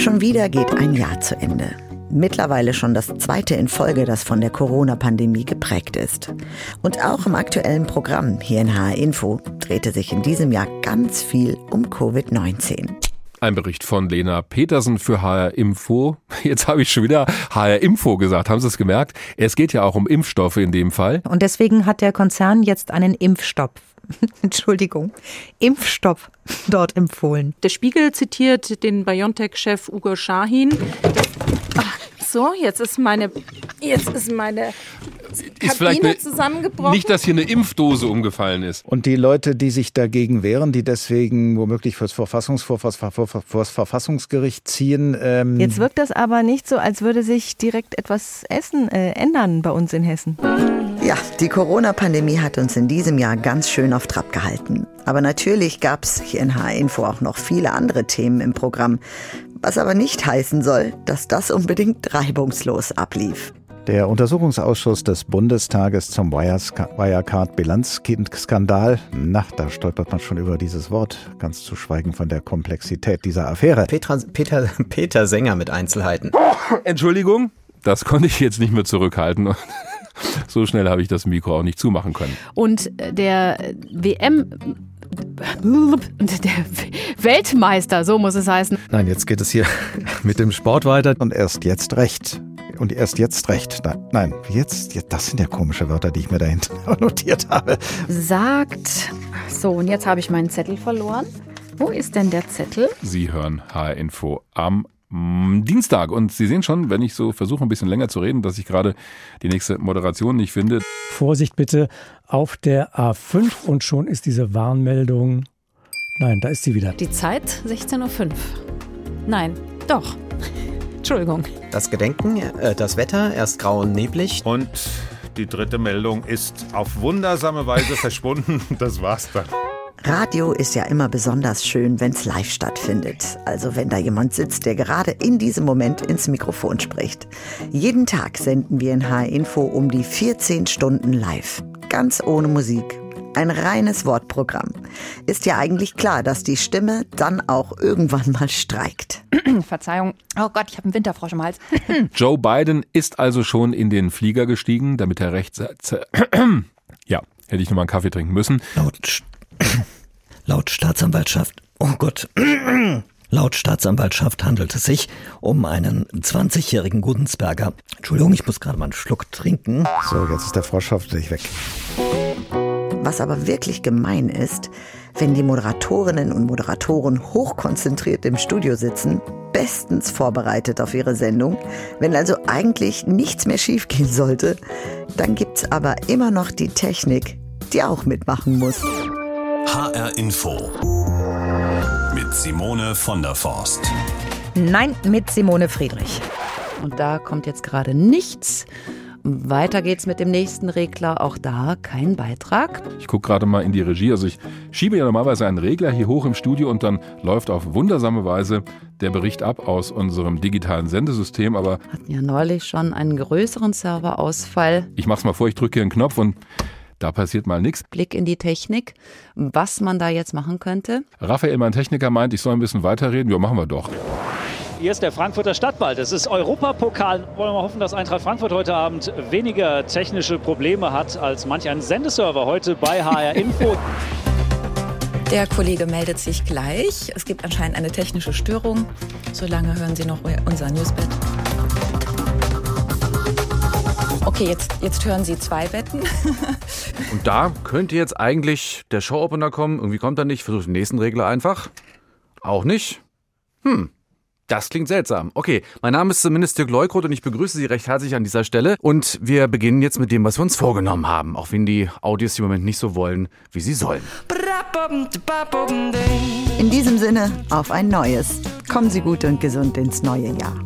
Schon wieder geht ein Jahr zu Ende. Mittlerweile schon das zweite in Folge, das von der Corona-Pandemie geprägt ist. Und auch im aktuellen Programm hier in HR Info drehte sich in diesem Jahr ganz viel um Covid-19. Ein Bericht von Lena Petersen für HR Info. Jetzt habe ich schon wieder HR Info gesagt. Haben Sie es gemerkt? Es geht ja auch um Impfstoffe in dem Fall. Und deswegen hat der Konzern jetzt einen Impfstopp Entschuldigung, Impfstoff dort empfohlen. Der Spiegel zitiert den BioNTech-Chef Ugo Shahin. Ach, so, jetzt ist meine, jetzt ist meine ist vielleicht eine, zusammengebrochen. Nicht, dass hier eine Impfdose umgefallen ist. Und die Leute, die sich dagegen wehren, die deswegen womöglich fürs, Verfassungsgericht ziehen. Ähm Jetzt wirkt das aber nicht so, als würde sich direkt etwas essen, äh, ändern bei uns in Hessen. Ja, die Corona-Pandemie hat uns in diesem Jahr ganz schön auf Trab gehalten. Aber natürlich gab es hier in H-Info auch noch viele andere Themen im Programm. Was aber nicht heißen soll, dass das unbedingt reibungslos ablief. Der Untersuchungsausschuss des Bundestages zum Wirecard-Bilanzskandal, na, da stolpert man schon über dieses Wort, ganz zu schweigen von der Komplexität dieser Affäre. Petra, Peter, Peter Sänger mit Einzelheiten. Entschuldigung, das konnte ich jetzt nicht mehr zurückhalten. So schnell habe ich das Mikro auch nicht zumachen können. Und der WM der Weltmeister, so muss es heißen. Nein, jetzt geht es hier mit dem Sport weiter und erst jetzt recht. Und erst jetzt recht. Nein, jetzt, das sind ja komische Wörter, die ich mir dahinter notiert habe. Sagt, so, und jetzt habe ich meinen Zettel verloren. Wo ist denn der Zettel? Sie hören HR-Info am Dienstag. Und Sie sehen schon, wenn ich so versuche, ein bisschen länger zu reden, dass ich gerade die nächste Moderation nicht finde. Vorsicht bitte auf der A5 und schon ist diese Warnmeldung. Nein, da ist sie wieder. Die Zeit 16.05 Uhr. Nein, doch. Entschuldigung. Das Gedenken, äh, das Wetter, erst grau und neblig. Und die dritte Meldung ist auf wundersame Weise verschwunden. Das war's dann. Radio ist ja immer besonders schön, wenn es live stattfindet. Also wenn da jemand sitzt, der gerade in diesem Moment ins Mikrofon spricht. Jeden Tag senden wir in H-Info um die 14 Stunden live. Ganz ohne Musik. Ein reines Wortprogramm. Ist ja eigentlich klar, dass die Stimme dann auch irgendwann mal streikt. Verzeihung. Oh Gott, ich habe einen Winterfrosch im Hals. Joe Biden ist also schon in den Flieger gestiegen, damit er rechts. ja, hätte ich nochmal einen Kaffee trinken müssen. Laut Laut Staatsanwaltschaft, oh Gott, Laut Staatsanwaltschaft handelt es sich um einen 20-jährigen Gudensberger. Entschuldigung, ich muss gerade mal einen Schluck trinken. So, jetzt ist der Frosch hoffentlich weg. Was aber wirklich gemein ist, wenn die Moderatorinnen und Moderatoren hochkonzentriert im Studio sitzen, bestens vorbereitet auf ihre Sendung, wenn also eigentlich nichts mehr schiefgehen sollte, dann gibt's aber immer noch die Technik, die auch mitmachen muss. HR Info mit Simone von der Forst. Nein, mit Simone Friedrich. Und da kommt jetzt gerade nichts. Weiter geht's mit dem nächsten Regler. Auch da kein Beitrag. Ich gucke gerade mal in die Regie. Also ich schiebe ja normalerweise einen Regler hier hoch im Studio und dann läuft auf wundersame Weise der Bericht ab aus unserem digitalen Sendesystem. Aber hatten ja neulich schon einen größeren Serverausfall. Ich mach's mal vor, ich drücke hier einen Knopf und da passiert mal nichts. Blick in die Technik, was man da jetzt machen könnte. Raphael, mein Techniker, meint, ich soll ein bisschen weiterreden. Ja, machen wir doch. Hier ist der Frankfurter Stadtball. Das ist Europapokal. Wollen wir hoffen, dass Eintracht Frankfurt heute Abend weniger technische Probleme hat als manch ein Sendeserver heute bei HR Info. Der Kollege meldet sich gleich. Es gibt anscheinend eine technische Störung. Solange hören Sie noch unser Newsbett. Okay, jetzt, jetzt hören Sie zwei Betten. Und da könnte jetzt eigentlich der Show-Opener kommen. Irgendwie kommt er nicht. Versucht den nächsten Regler einfach. Auch nicht. Hm. Das klingt seltsam. Okay, mein Name ist zumindest Dirk Leukroth und ich begrüße Sie recht herzlich an dieser Stelle. Und wir beginnen jetzt mit dem, was wir uns vorgenommen haben. Auch wenn die Audios im Moment nicht so wollen, wie sie sollen. In diesem Sinne, auf ein neues. Kommen Sie gut und gesund ins neue Jahr.